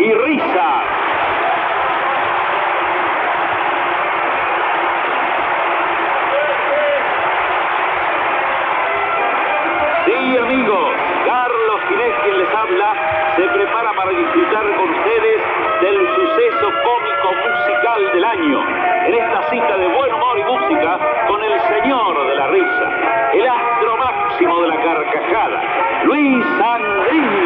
y risa. Sí, amigos, Carlos Ginés, quien les habla, se prepara para disfrutar con ustedes del suceso cómico musical del año. En esta cita de buen humor y música con el señor de la risa, el astro máximo de la carcajada, Luis Andrín.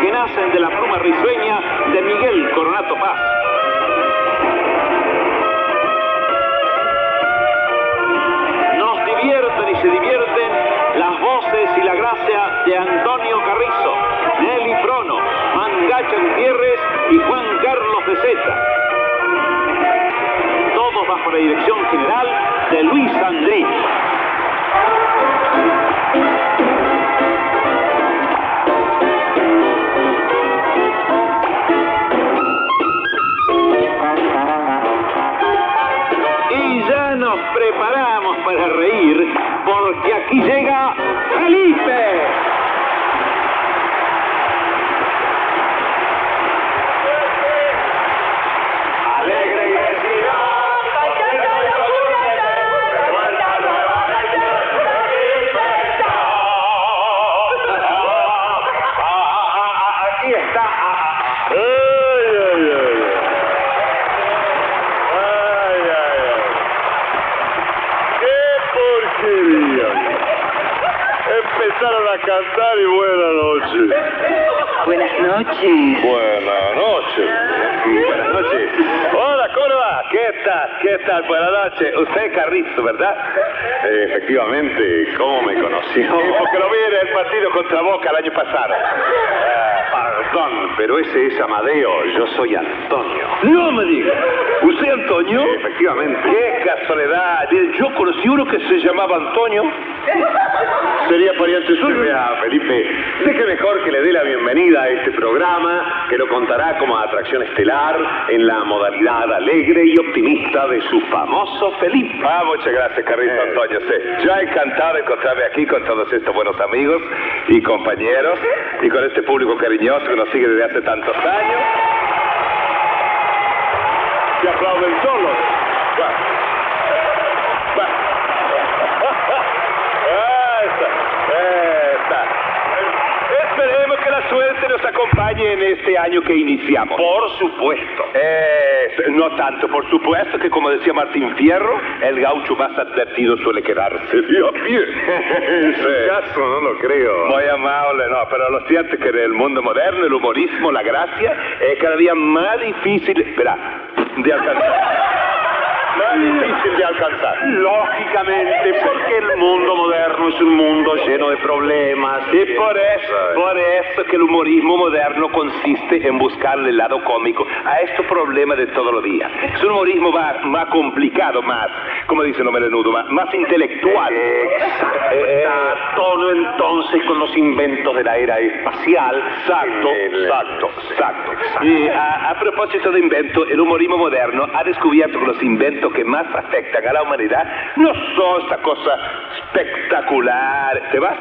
Que nacen de la pluma risueña de Miguel Coronato Paz. Nos divierten y se divierten las voces y la gracia de Antonio Carrizo, Nelly Prono, Mangacha Gutiérrez y Juan Carlos de Zeta. Todos bajo la dirección general de Luis Andrés. Preparamos para reír porque aquí llega Felipe. Empezaron a cantar y buenas noches. Buenas noches. Buenas noches. Buenas noches. Hola, Córdoba. ¿Qué tal? ¿Qué tal? Buenas noches. Usted es Carrizo, ¿verdad? efectivamente, ¿cómo me conoció? Sí, porque lo vi en el partido contra Boca el año pasado. Perdón, pero ese es Amadeo, yo soy Antonio. No me diga. ¿Usted Antonio? Sí, efectivamente. Qué casualidad. Yo conocí uno que se llamaba Antonio. ¿Sería pariente suyo? Vea, Felipe, deje mejor que le dé la bienvenida a este programa que lo contará como atracción estelar en la modalidad alegre y optimista de su famoso Felipe. Ah, muchas gracias, Carrito Eh. Antonio. Sí. Ya encantado de encontrarme aquí con todos estos buenos amigos y compañeros y con este público cariñoso que nos sigue desde hace tantos años. Se aplauden. Va. Va. Está. Esperemos que la suerte nos acompañe en este año que iniciamos. Por supuesto. Eh, no tanto, por supuesto que como decía Martín Fierro, el gaucho más advertido suele quedarse de a pie. En su Sí. caso no lo creo. Muy amable, no, pero lo cierto es que en el mundo moderno el humorismo, la gracia, es cada día más difícil, espera, de alcanzar. Difícil de alcanzar. Lógicamente, porque el mundo moderno es un mundo lleno de problemas. Y por eso, por eso que el humorismo moderno consiste en buscarle el lado cómico a estos problemas de todos los días. Es un humorismo más, más complicado, más, como dice el menudo, más, más intelectual. Eh, Está todo entonces con los inventos de la era espacial. Exacto, exacto, exacto. Y a, a propósito de invento, el humorismo moderno ha descubierto que los inventos que más afectan a la humanidad no son esta cosa espectacular. ¿Te vas?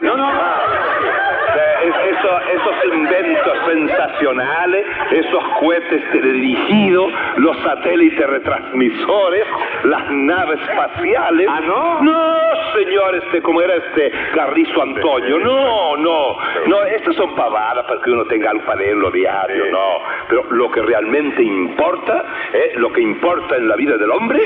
No, no. Eh, es- eso- esos inventos sensacionales, esos cohetes teledirigidos, los satélites retransmisores, las naves espaciales. Ah, ¿no? No, señor, este, como era este Carrizo Antonio. No, no, no, estas son pavadas para que uno tenga algo para leerlo diario, no. Pero lo que realmente importa, eh, lo que importa en la vida del hombre,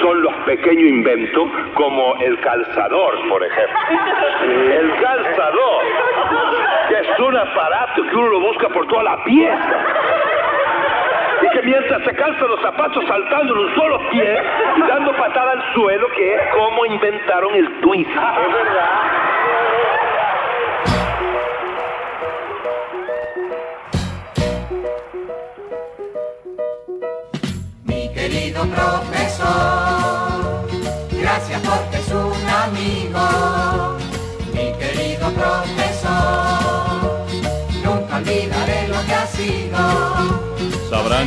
son los pequeños inventos como el calzador, por ejemplo. El calzador, que es un aparato que uno lo busca por toda la pieza. Y que mientras se calzan los zapatos saltando en un solo pie y dando patada al suelo, que es como inventaron el twist. Es verdad. Mi querido profesor, gracias porque es un amigo.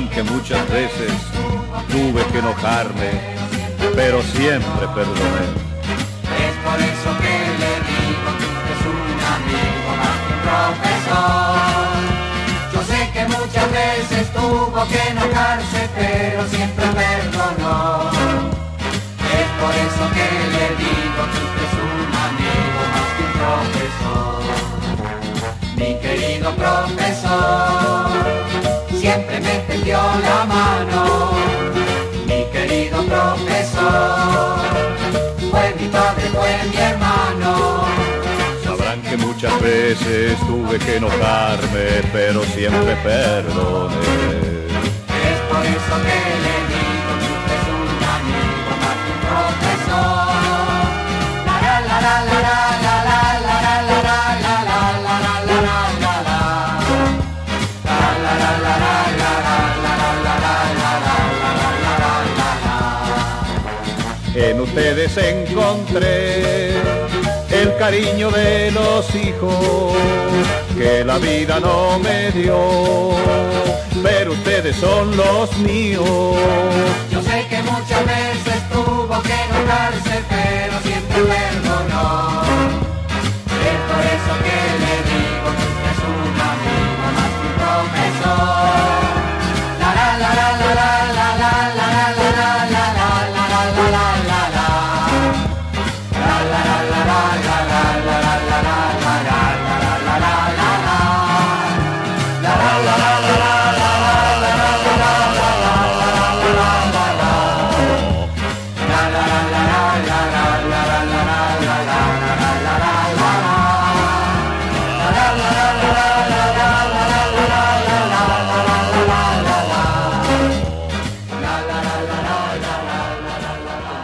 Que muchas veces tuve que enojarme, pero siempre perdoné. Es por eso que le digo que es un amigo más que un profesor. Yo sé que muchas veces tuvo que enojarse, pero siempre perdonó. Veces tuve que enojarme, pero siempre perdoné. Es por eso que le digo que usted es un amigo más que un profesor. La la la la la la la la la la la la la la la la la la la. La la la la la la la la la la la la la la la la la. En ustedes encontré el cariño de los hijos que la vida no me dio, pero ustedes son los míos. Yo sé que muchas veces tuvo que enojarse, pero siempre perdonó.